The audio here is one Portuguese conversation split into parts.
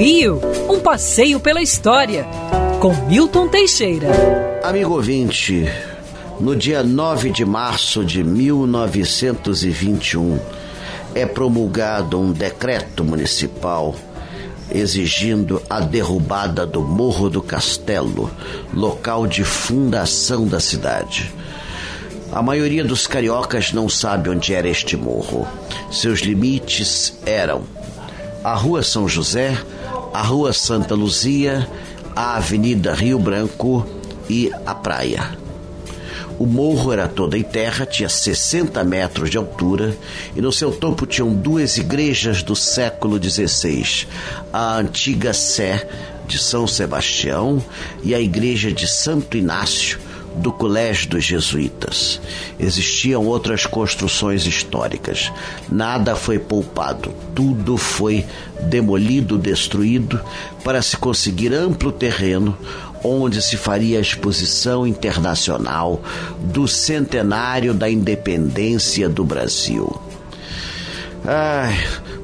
Rio, um passeio pela história, com Milton Teixeira. Amigo ouvinte, no dia 9 de março de 1921, é promulgado um decreto municipal exigindo a derrubada do Morro do Castelo, local de fundação da cidade. A maioria dos cariocas não sabe onde era este morro. Seus limites eram a Rua São José, a Rua Santa Luzia, a Avenida Rio Branco e a praia. O morro era todo em terra, tinha 60 metros de altura e no seu topo tinham duas igrejas do século XVI: a antiga Sé de São Sebastião e a igreja de Santo Inácio do Colégio dos Jesuítas. Existiam outras construções históricas. Nada foi poupado, tudo foi demolido, destruído, para se conseguir amplo terreno onde se faria a exposição internacional do centenário da independência do Brasil. Ai,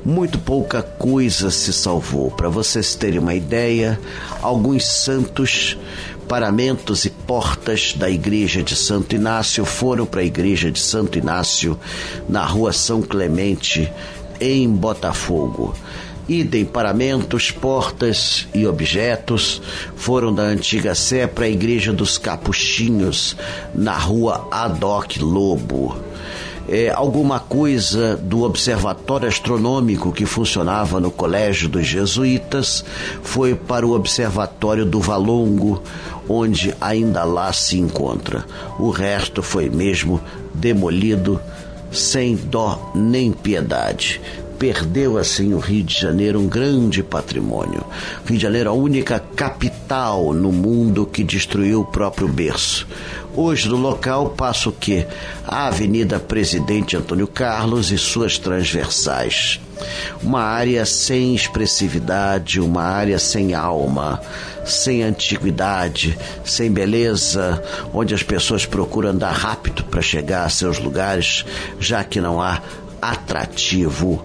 muito pouca coisa se salvou. Para vocês terem uma ideia, alguns santos paramentos e portas da igreja de Santo Inácio foram para a igreja de Santo Inácio na rua São Clemente, em Botafogo. Idem paramentos, portas e objetos foram da antiga Sé para a igreja dos Capuchinhos, na rua Adoc Lobo é, alguma coisa do observatório astronômico que funcionava no Colégio dos Jesuítas foi para o observatório do Valongo, onde ainda lá se encontra. O resto foi mesmo demolido sem dó nem piedade perdeu assim o Rio de Janeiro um grande patrimônio. Rio de Janeiro é a única capital no mundo que destruiu o próprio berço. Hoje no local passa o quê? A Avenida Presidente Antônio Carlos e suas transversais. Uma área sem expressividade, uma área sem alma, sem antiguidade, sem beleza, onde as pessoas procuram andar rápido para chegar a seus lugares, já que não há atrativo